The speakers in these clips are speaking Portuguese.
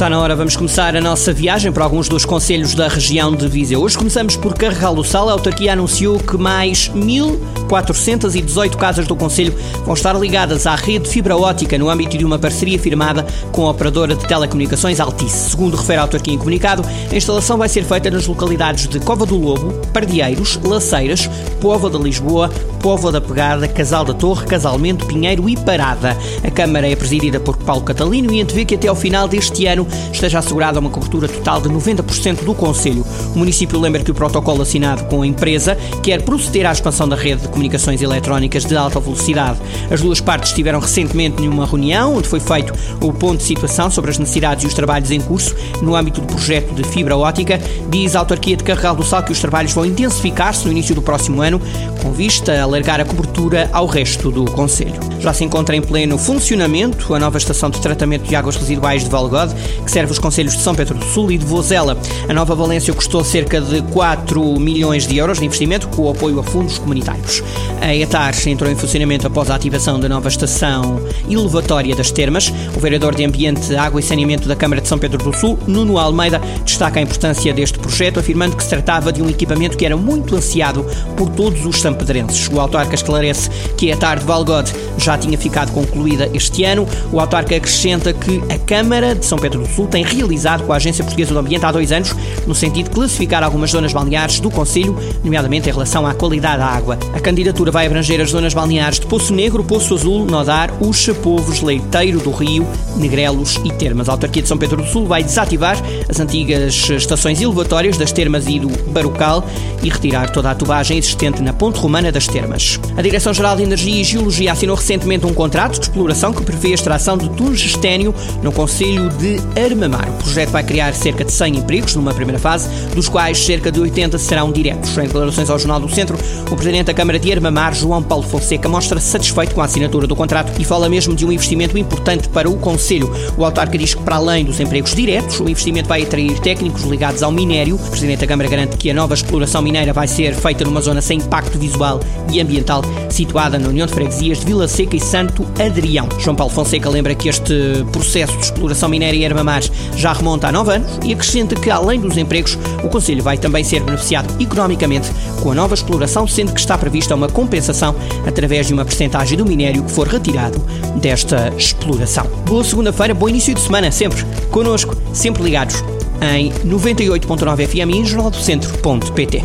Está na hora, vamos começar a nossa viagem para alguns dos conselhos da região de Viseu. Hoje começamos por Carregal do Sal. A autarquia anunciou que mais 1.418 casas do conselho vão estar ligadas à rede fibra ótica no âmbito de uma parceria firmada com a operadora de telecomunicações Altice. Segundo refere a autarquia em comunicado, a instalação vai ser feita nas localidades de Cova do Lobo, Pardieiros, Laceiras, Povo de Lisboa, Povo da Pegada, Casal da Torre, Casalmento, Pinheiro e Parada. A Câmara é presidida por Paulo Catalino e antevê que até ao final deste ano esteja assegurada uma cobertura total de 90% do Conselho. O município lembra que o protocolo assinado com a empresa quer proceder à expansão da rede de comunicações eletrónicas de alta velocidade. As duas partes estiveram recentemente numa reunião onde foi feito o ponto de situação sobre as necessidades e os trabalhos em curso no âmbito do projeto de fibra ótica. Diz a autarquia de Carregal do Sal que os trabalhos vão intensificar-se no início do próximo ano, com vista a alargar a cobertura ao resto do Conselho. Já se encontra em pleno funcionamento a nova estação de tratamento de águas residuais de Valgode, que serve os Conselhos de São Pedro do Sul e de Vozela. A nova Valência custou cerca de 4 milhões de euros de investimento com o apoio a fundos comunitários. A ETAR entrou em funcionamento após a ativação da nova estação elevatória das Termas. O vereador de Ambiente, Água e Saneamento da Câmara de São Pedro do Sul, Nuno Almeida, destaca a importância deste projeto, afirmando que se tratava de um equipamento que era muito ansiado por todos os sampedrenses. O autarca esclarece que a ETAR de Valgode já tinha ficado concluída este ano. O autarca acrescenta que a Câmara de São Pedro do Sul tem realizado com a Agência Portuguesa do Ambiente há dois anos, no sentido de classificar algumas zonas balneares do Conselho, nomeadamente em relação à qualidade da água. A candidatura vai abranger as zonas balneares de Poço Negro, Poço Azul, Nodar, Uxa, Povos, Leiteiro do Rio, Negrelos e Termas. A autarquia de São Pedro do Sul vai desativar as antigas estações elevatórias das Termas e do Barocal e retirar toda a tubagem existente na ponte romana das Termas. A Direção-Geral de Energia e Geologia assinou recentemente um contrato de exploração que prevê a extração de tungstênio no Conselho de Armamar. O projeto vai criar cerca de 100 empregos numa primeira fase, dos quais cerca de 80 serão diretos. Em declarações ao Jornal do Centro, o Presidente da Câmara de Armamar, João Paulo Fonseca, mostra-se satisfeito com a assinatura do contrato e fala mesmo de um investimento importante para o Conselho. O autarca diz que, para além dos empregos diretos, o investimento vai atrair técnicos ligados ao minério. O Presidente da Câmara garante que a nova exploração mineira vai ser feita numa zona sem impacto visual e ambiental, situada na União de Freguesias de Vila Seca e Santo Adrião. João Paulo Fonseca lembra que este processo de exploração minéria em Armamar já remonta a nove anos e acrescenta que, além dos empregos, o Conselho vai também ser beneficiado economicamente com a nova exploração, sendo que está prevista uma compensação através de uma percentagem do minério que for retirado desta exploração. Boa segunda-feira, bom início de semana, sempre connosco, sempre ligados em 98.9 FM e em jornaldocentro.pt.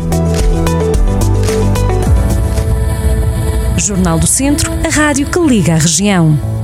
Jornal do Centro, a rádio que liga a região.